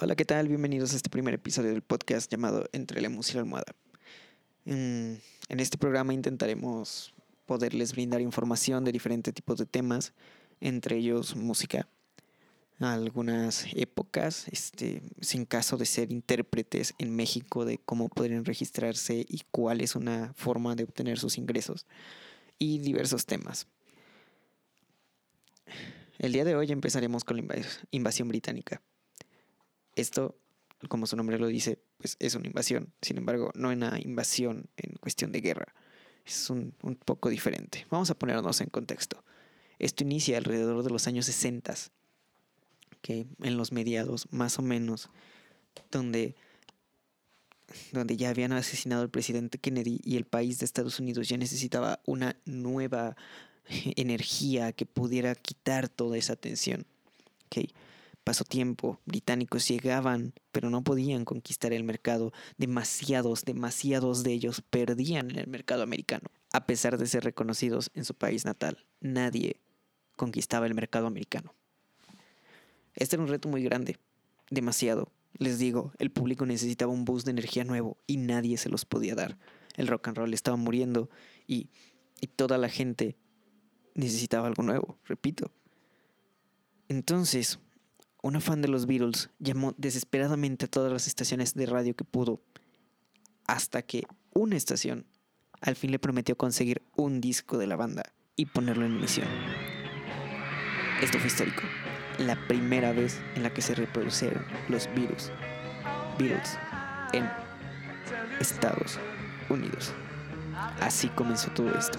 Hola, ¿qué tal? Bienvenidos a este primer episodio del podcast llamado Entre la música y la almohada. En, este programa intentaremos poderles brindar información de diferentes tipos de temas, entre ellos música, algunas épocas, este, sin caso de ser intérpretes en México de cómo podrían registrarse y cuál es una forma de obtener sus ingresos y diversos temas. El día de hoy empezaremos con la invasión británica. Esto, como su nombre lo dice, pues es una invasión. Sin embargo, no una invasión en cuestión de guerra. Es un, un poco diferente. Vamos a ponernos en contexto. Esto inicia alrededor de los años 60 que en los mediados más o menos, donde, donde ya habían asesinado al presidente Kennedy y el país de Estados Unidos ya necesitaba una nueva energía que pudiera quitar toda esa tensión. Okay. Pasó tiempo, británicos llegaban, pero no podían conquistar el mercado. Demasiados, demasiados de ellos perdían en el mercado americano, a pesar de ser reconocidos en su país natal. Nadie conquistaba el mercado americano. Este era un reto muy grande, demasiado. Les digo, el público necesitaba un boost de energía nuevo y nadie se los podía dar. El rock and roll estaba muriendo y, y toda la gente necesitaba algo nuevo, repito. Entonces, una fan de los Beatles llamó desesperadamente a todas las estaciones de radio que pudo, hasta que una estación al fin le prometió conseguir un disco de la banda y ponerlo en emisión. Esto fue histórico la primera vez en la que se reproducieron los virus, Beatles en Estados Unidos. Así comenzó todo esto.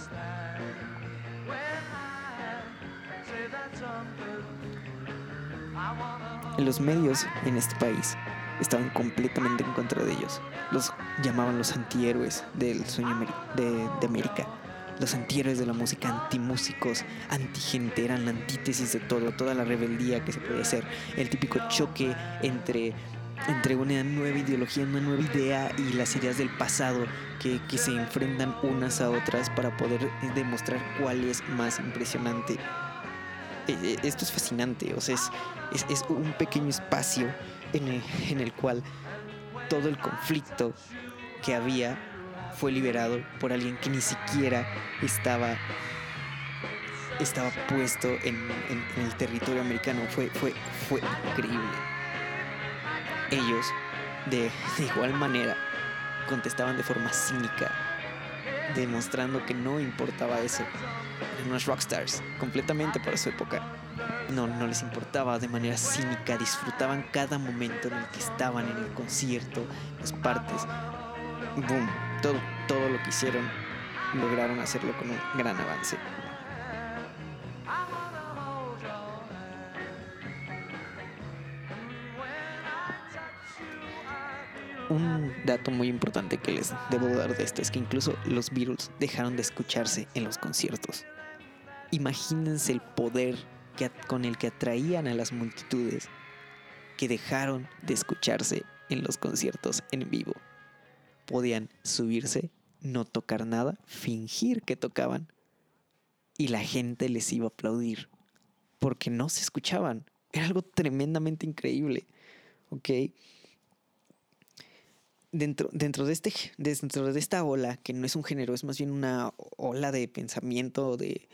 Los medios en este país estaban completamente en contra de ellos. Los llamaban los antihéroes del sueño de, América los antihéroes de la música, antimúsicos, antigente, eran la antítesis de todo, toda la rebeldía que se podía hacer, el típico choque entre entre una nueva ideología, una nueva idea y las ideas del pasado que, se enfrentan unas a otras para poder demostrar cuál es más impresionante. E, esto es fascinante, o sea, es, un pequeño espacio en el, en el cual todo el conflicto que había fue liberado por alguien que ni siquiera estaba estaba puesto en, el territorio americano. Fue, fue, fue increíble. Ellos, de, de igual manera, contestaban de forma cínica, demostrando que no importaba eso. Unos rockstars, completamente para su época. No, no les importaba de manera cínica, disfrutaban cada momento en el que estaban en el concierto, las partes. Boom, todo, todo lo que hicieron lograron hacerlo con un gran avance. Un dato muy importante que les debo dar de esto es que incluso los Beatles dejaron de escucharse en los conciertos. Imagínense el poder que, con el que atraían a las multitudes que dejaron de escucharse en los conciertos en vivo podían subirse, no tocar nada, fingir que tocaban y la gente les iba a aplaudir porque no se escuchaban. Era algo tremendamente increíble. ¿Ok? Dentro, dentro, de este, dentro de esta ola, que no es un género, es más bien una ola de pensamiento de,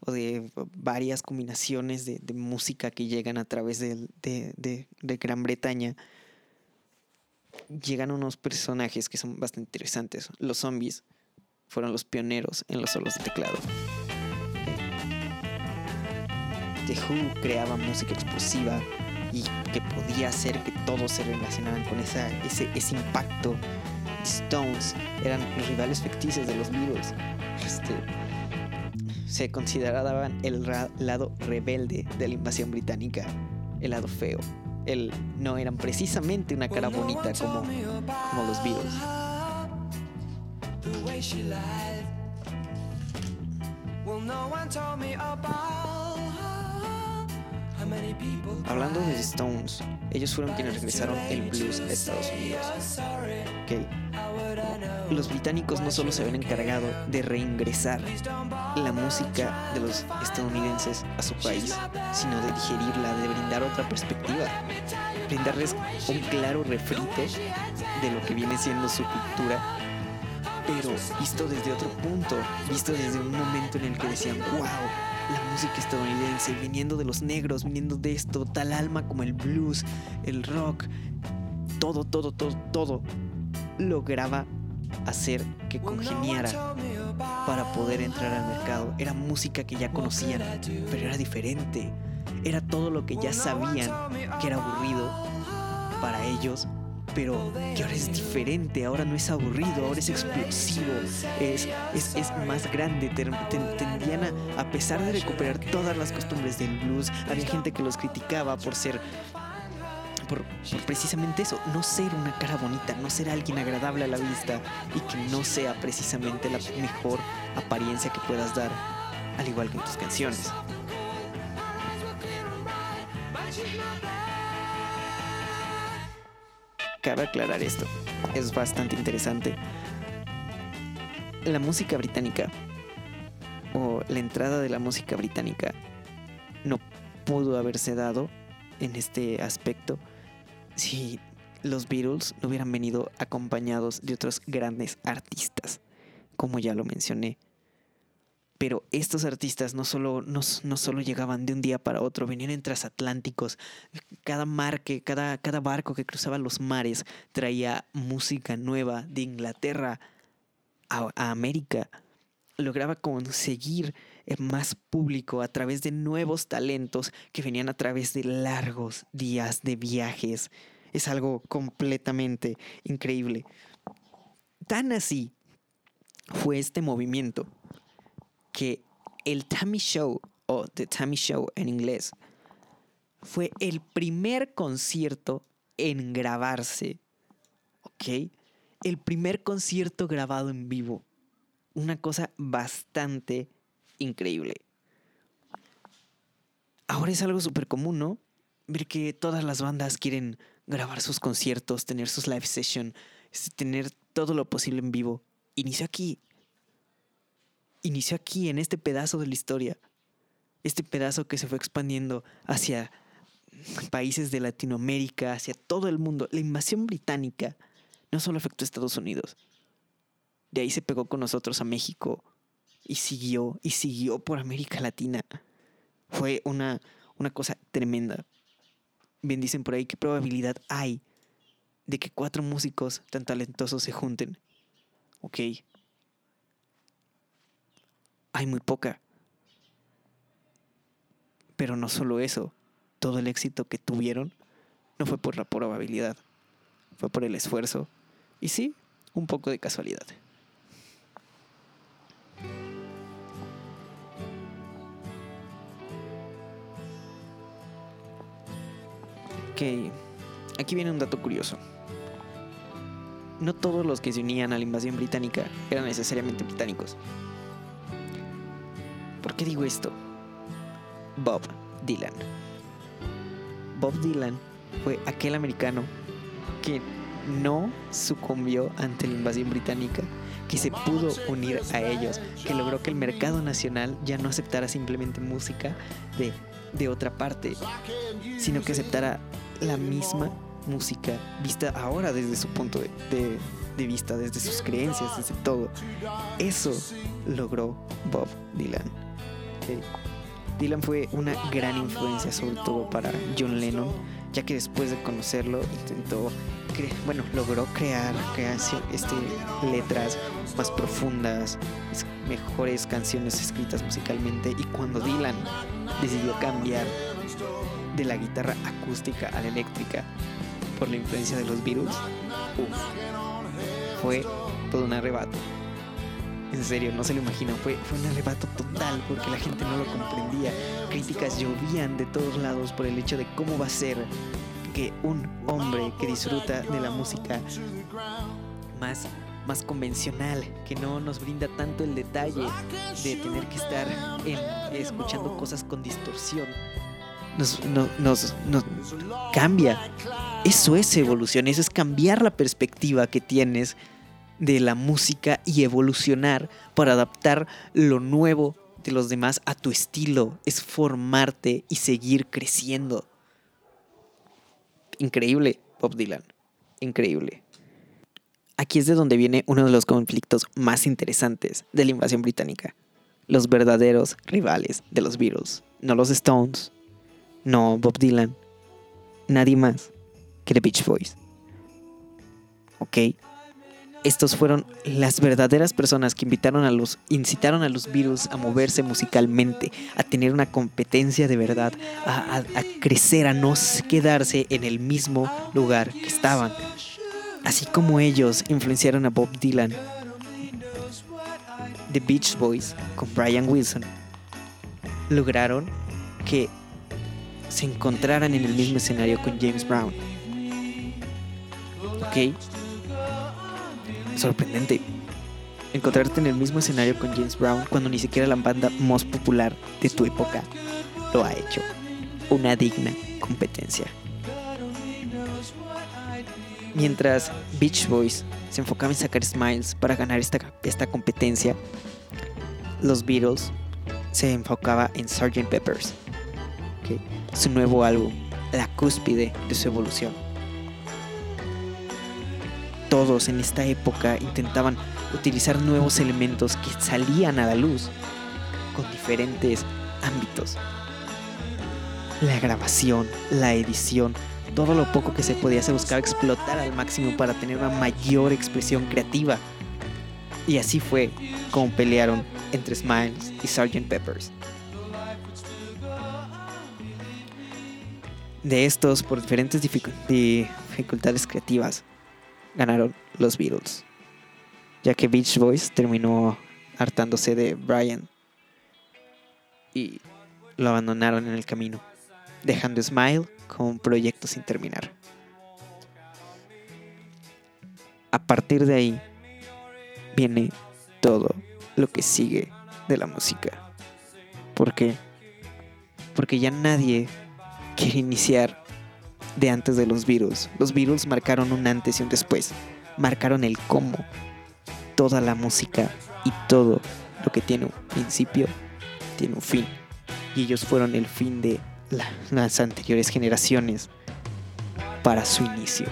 o de varias combinaciones de, música que llegan a través de, de Gran Bretaña, llegan unos personajes que son bastante interesantes. Los zombies fueron los pioneros en los solos de teclado. The Who creaba música explosiva y que podía hacer que todos se relacionaran con esa, ese, ese impacto. Stones eran los rivales ficticios de los Beatles. Este, se consideraban el lado rebelde de la invasión británica, el lado feo él no eran precisamente una cara bonita como, como los Beatles. Hablando de Stones, ellos fueron quienes regresaron el blues a Estados Unidos. Okay. Los británicos no solo se habían encargado de reingresar la música de los estadounidenses a su país, sino de digerirla, de brindar otra perspectiva. brindarles un claro refrito de lo que viene siendo su cultura, pero visto desde otro punto, visto desde un momento en el que decían, wow, la música estadounidense, viniendo de los negros, viniendo de esto, tal alma como el blues, el rock, todo, todo, todo, todo, lograba hacer que congeniara para poder entrar al mercado. Era música que ya conocían, pero era diferente. Era todo lo que ya sabían que era aburrido para ellos, pero que ahora es diferente, ahora no es aburrido, ahora es explosivo, es, es, más grande. Tendían a, a pesar de recuperar todas las costumbres del blues, había gente que los criticaba por ser por, precisamente eso, no ser una cara bonita, no ser alguien agradable a la vista y que no sea precisamente la mejor apariencia que puedas dar, al igual que en tus canciones. Cabe aclarar esto, es bastante interesante. La música británica, o la entrada de la música británica, no pudo haberse dado en este aspecto si los Beatles no hubieran venido acompañados de otros grandes artistas, como ya lo mencioné. Pero estos artistas no solo, no, solo llegaban de un día para otro, venían en transatlánticos. Cada marque, cada, cada barco que cruzaba los mares traía música nueva de Inglaterra a, a América. Lograba conseguir más público a través de nuevos talentos que venían a través de largos días de viajes. Es algo completamente increíble. Tan así fue este movimiento que el Tammy Show, o The Tammy Show en inglés, fue el primer concierto en grabarse. ¿Ok? El primer concierto grabado en vivo. Una cosa bastante increíble. Ahora es algo súper común, ¿no? Ver que todas las bandas quieren grabar sus conciertos, tener sus live sessions, este, tener todo lo posible en vivo. Inició aquí. Inició aquí, en este pedazo de la historia. Este pedazo que se fue expandiendo hacia países de Latinoamérica, hacia todo el mundo. La invasión británica no solo afectó a Estados Unidos. De ahí se pegó con nosotros a México, y siguió y siguió por América Latina. Fue una, una cosa tremenda. Bien dicen por ahí, ¿qué probabilidad hay de que cuatro músicos tan talentosos se junten? Ok. Hay muy poca. Pero no solo eso, todo el éxito que tuvieron no fue por la probabilidad, fue por el esfuerzo y sí, un poco de casualidad. Aquí viene un dato curioso. No todos los que se unían a la invasión británica eran necesariamente británicos. ¿Por qué digo esto? Bob Dylan. Bob Dylan fue aquel americano que no sucumbió ante la invasión británica, que se pudo unir a ellos, que logró que el mercado nacional ya no aceptara simplemente música de, de otra parte, sino que aceptara la misma música vista ahora desde su punto de, vista, desde sus creencias, desde todo. Eso logró Bob Dylan. Dylan fue una gran influencia sobre todo para John Lennon, ya que después de conocerlo intentó, bueno, logró crear, crear este, letras más profundas, mejores canciones escritas musicalmente y cuando Dylan decidió cambiar de la guitarra acústica a la eléctrica por la influencia de los virus, fue todo un arrebato. En serio, no se lo imaginan, fue, un arrebato total porque la gente no lo comprendía. Críticas llovían de todos lados por el hecho de cómo va a ser que un hombre que disfruta de la música más, más convencional, que no nos brinda tanto el detalle de tener que estar escuchando cosas con distorsión, nos, nos, cambia. Eso es evolución, eso es cambiar la perspectiva que tienes de la música y evolucionar para adaptar lo nuevo de los demás a tu estilo, es formarte y seguir creciendo. increíble, Bob Dylan. Increíble. Aquí es de donde viene uno de los conflictos más interesantes de la invasión británica. Los verdaderos rivales de los Beatles. No los Stones, no Bob Dylan, nadie más que The Beach Boys. ¿Ok? Estos fueron las verdaderas personas que invitaron a los, incitaron a los Beatles a moverse musicalmente, a tener una competencia de verdad, a, a crecer, a no quedarse en el mismo lugar que estaban. Así como ellos influenciaron a Bob Dylan, The Beach Boys con Brian Wilson lograron que se encontraran en el mismo escenario con James Brown. ¿Ok? Sorprendente. Encontrarte en el mismo escenario con James Brown cuando ni siquiera la banda más popular de tu época lo ha hecho. Una digna competencia. Mientras Beach Boys se enfocaba en sacar Smiles para ganar esta, esta competencia, los Beatles se enfocaba en Sgt. Peppers, su nuevo álbum, la cúspide de su evolución. Todos en esta época intentaban utilizar nuevos elementos que salían a la luz con diferentes ámbitos. La grabación, la edición, todo lo poco que se podía se buscaba explotar al máximo para tener una mayor expresión creativa. Y así fue como pelearon entre Smiles y Sgt. Peppers. De estos, por diferentes dificultades creativas, ganaron los Beatles, ya que Beach Boys terminó hartándose de Brian y lo abandonaron en el camino, dejando Smile con un proyecto sin terminar. A partir de ahí viene todo lo que sigue de la música. ¿Por qué? Porque ya nadie quiere iniciar de antes de los Beatles. Los Beatles marcaron un antes y un después. Marcaron el cómo. Toda la música y todo lo que tiene un principio tiene un fin. Y ellos fueron el fin de las anteriores generaciones para su inicio.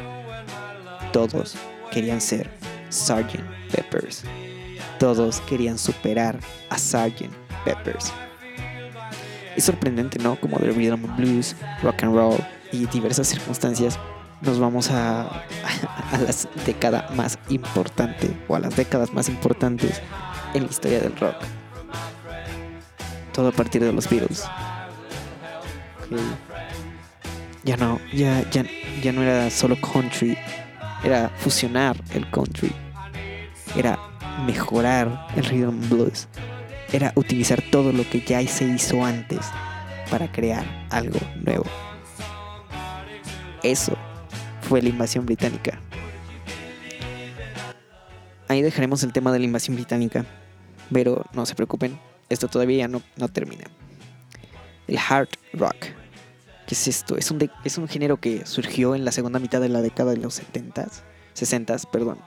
Todos querían ser Sgt. Peppers. Todos querían superar a Sgt. Peppers. Es sorprendente, ¿no? Como The Rhythm and Blues, Rock and Roll y diversas circunstancias nos vamos a, a, la década más importante o a las décadas más importantes en la historia del rock. Todo a partir de los Beatles. Ya no, ya, ya, ya no era solo country, era fusionar el country, era mejorar el rhythm blues, era utilizar todo lo que ya se hizo antes para crear algo nuevo. Eso fue la invasión británica. Ahí dejaremos el tema de la invasión británica, pero no se preocupen, esto todavía no, no termina. El hard rock. ¿Qué es esto? Es un, es un género que surgió en la segunda mitad de la década de los 70s, 60s, perdón.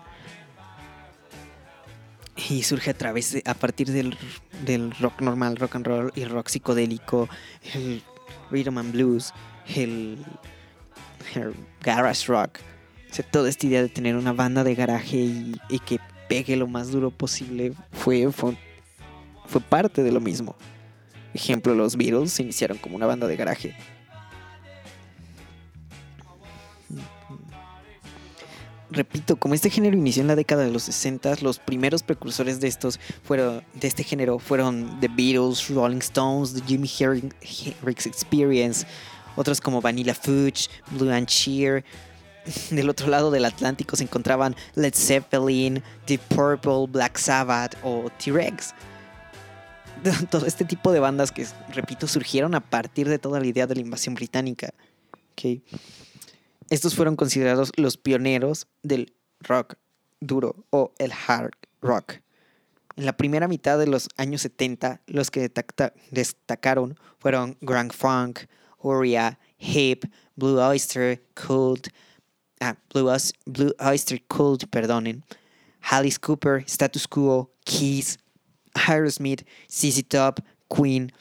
Y surge a través de, a partir del, del rock normal, rock and roll, y rock psicodélico, el rhythm and blues, el, el garage rock. O sea, toda esta idea de tener una banda de garaje y, y que pegue lo más duro posible fue, fue, fue parte de lo mismo. Ejemplo, los Beatles se iniciaron como una banda de garaje. Repito, como este género inició en la década de los 60, los primeros precursores de estos fueron de este género fueron The Beatles, Rolling Stones, The Jimmy Hendrix Experience, otros como Vanilla Fudge, Blue and Cheer. Del otro lado del Atlántico se encontraban Led Zeppelin, Deep Purple, Black Sabbath o T-Rex. todo este tipo de bandas que, repito, surgieron a partir de toda la idea de la invasión británica. Okay. Estos fueron considerados los pioneros del rock duro o el hard rock. En la primera mitad de los años 70, los que destacaron fueron Grand Funk, Uriah, Hip, Blue Oyster Cult, ah, Blue, Oyster Cult, Alice Cooper, Status Quo, Keys, Aerosmith, CC Top, Queen,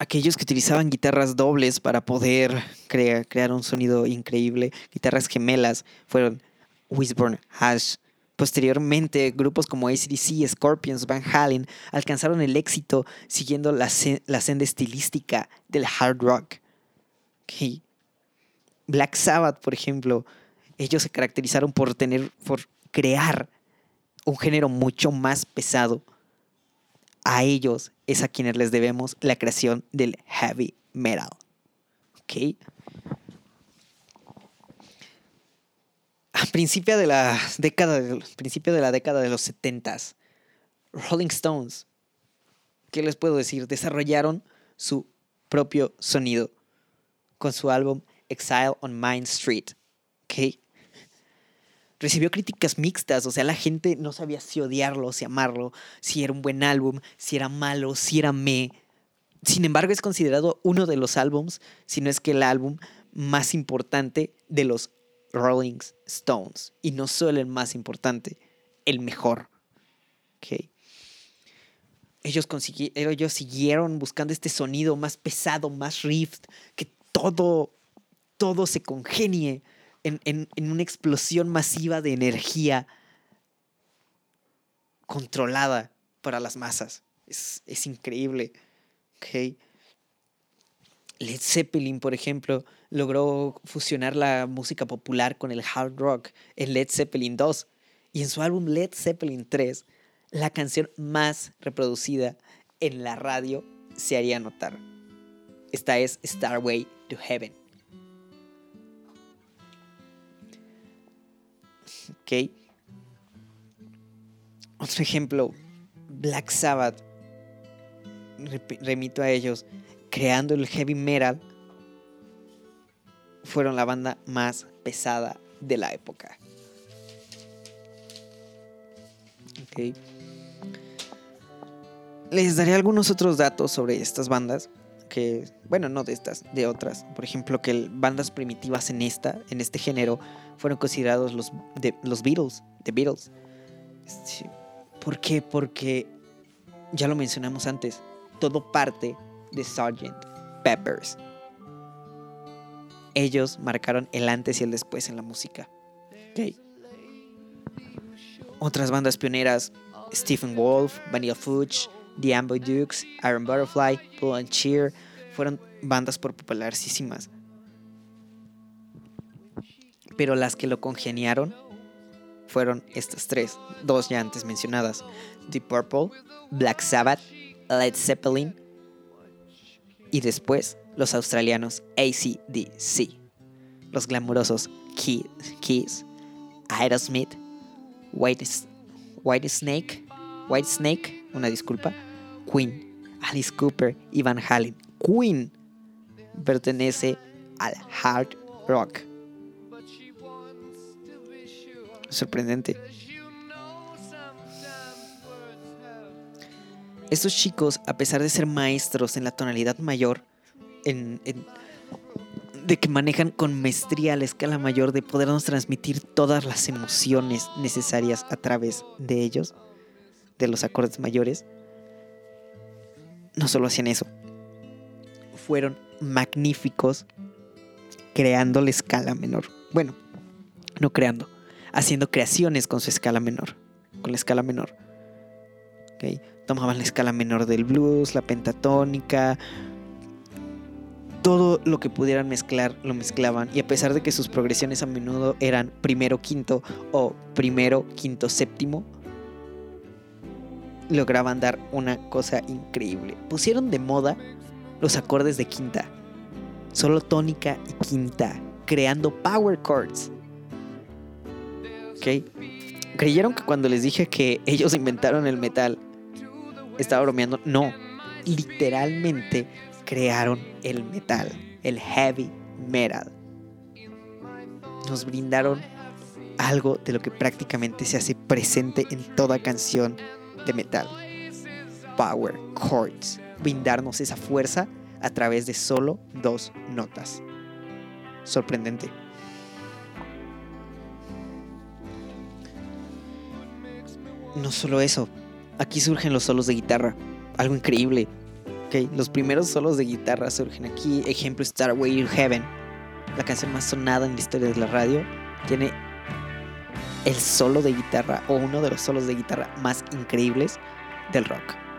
aquellos que utilizaban guitarras dobles para poder crear un sonido increíble, guitarras gemelas, fueron Wishbone, Hash. Posteriormente, grupos como ACDC, Scorpions, Van Halen alcanzaron el éxito siguiendo la, senda estilística del hard rock. Black Sabbath, por ejemplo, ellos se caracterizaron por crear un género mucho más pesado a ellos es a quienes les debemos la creación del heavy metal. ¿Ok? A principio de la década, principio de la década de los 70 Rolling Stones, ¿qué les puedo decir? Desarrollaron su propio sonido con su álbum Exile on Main Street. ¿Ok? Recibió críticas mixtas, o sea, la gente no sabía si odiarlo, si amarlo, si era un buen álbum, si era malo, si era me. Sin embargo, es considerado uno de los álbums, si no es que el álbum más importante de los Rolling Stones. Y no solo el más importante, el mejor. Ellos, ellos siguieron buscando este sonido más pesado, más rift, que todo, todo se congenie en, una explosión masiva de energía controlada para las masas. Es, increíble. Led Zeppelin, por ejemplo, logró fusionar la música popular con el hard rock en Led Zeppelin 2. Y en su álbum Led Zeppelin 3, la canción más reproducida en la radio se haría notar. Esta es Starway to Heaven. ¿Ok? Otro ejemplo, Black Sabbath. Remito a ellos. Creando el heavy metal. Fueron la banda más pesada de la época. Ok. Les daré algunos otros datos sobre estas bandas que, bueno, no de estas, de otras. Por ejemplo, que bandas primitivas en esta, en este género, fueron considerados los, de, los Beatles, The Beatles. ¿Por qué? Porque, ya lo mencionamos antes, todo parte de Sgt. Peppers. Ellos marcaron el antes y el después en la música. Otras bandas pioneras, Stephen Wolf, Vanilla Fudge, The Amboy Dukes, Iron Butterfly, Pull and Cheer, fueron bandas por popularísimas. Pero las que lo congeniaron fueron estas tres, dos ya antes mencionadas: Deep Purple, Black Sabbath, Led Zeppelin y después los australianos ACDC, los glamurosos Keys, Aerosmith, White, White Snake, White Snake, una disculpa, Queen, Alice Cooper y Van Halen. Queen pertenece al hard rock. Sorprendente. Estos chicos, a pesar de ser maestros en la tonalidad mayor, de que manejan con maestría la escala mayor, de podernos transmitir todas las emociones necesarias a través de ellos, de los acordes mayores, no solo hacían eso, fueron magníficos creando la escala menor. Bueno, no creando, haciendo creaciones con su escala menor, con la escala menor. Tomaban la escala menor del blues, la pentatónica, todo lo que pudieran mezclar lo mezclaban y a pesar de que sus progresiones a menudo eran primero quinto o primero quinto séptimo, lograban dar una cosa increíble. Pusieron de moda los acordes de quinta, solo tónica y quinta, creando power chords. ¿Ok? ¿Creyeron que cuando les dije que ellos inventaron el metal estaba bromeando? No, literalmente crearon el metal, el heavy metal. Nos brindaron algo de lo que prácticamente se hace presente en toda canción de metal. Power chords. Brindarnos esa fuerza a través de solo dos notas. Sorprendente. No solo eso, aquí surgen los solos de guitarra, algo increíble. Ok, los primeros solos de guitarra surgen aquí. Ejemplo, Starway to Heaven, la canción más sonada en la historia de la radio, tiene el solo de guitarra o uno de los solos de guitarra más increíbles del rock.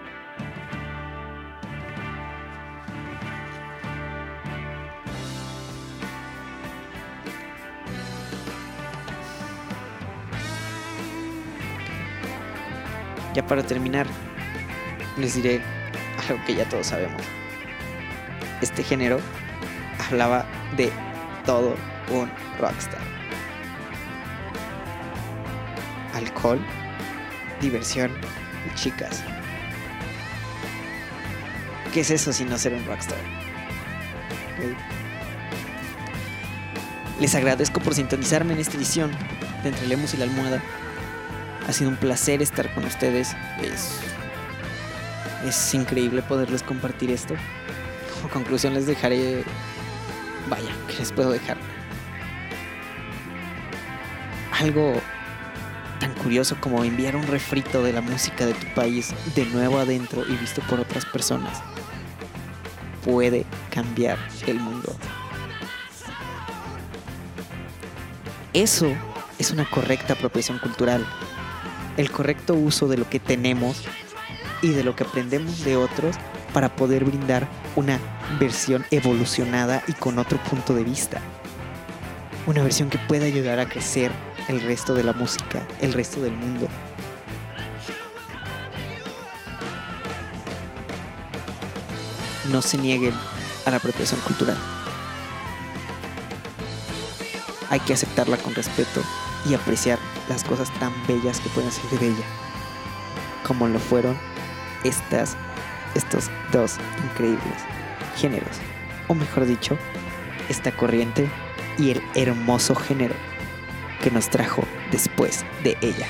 Ya para terminar, les diré algo que ya todos sabemos. Este género hablaba de todo un rockstar. Alcohol, diversión y chicas. ¿Qué es eso si no ser un rockstar? Les agradezco por sintonizarme en esta edición de Entre Lemos y la Almohada. Ha sido un placer estar con ustedes. Es, increíble poderles compartir esto. Como conclusión les dejaré... Vaya, ¿qué les puedo dejar? Algo tan curioso como enviar un refrito de la música de tu país de nuevo adentro y visto por otras personas puede cambiar el mundo. Eso es una correcta apropiación cultural, el correcto uso de lo que tenemos y de lo que aprendemos de otros para poder brindar una versión evolucionada y con otro punto de vista. Una versión que pueda ayudar a crecer el resto de la música, el resto del mundo. No se nieguen a la apropiación cultural. Hay que aceptarla con respeto y apreciar las cosas tan bellas que pueden ser de ella, como lo fueron estas, estos dos increíbles géneros, o mejor dicho, esta corriente y el hermoso género que nos trajo después de ella.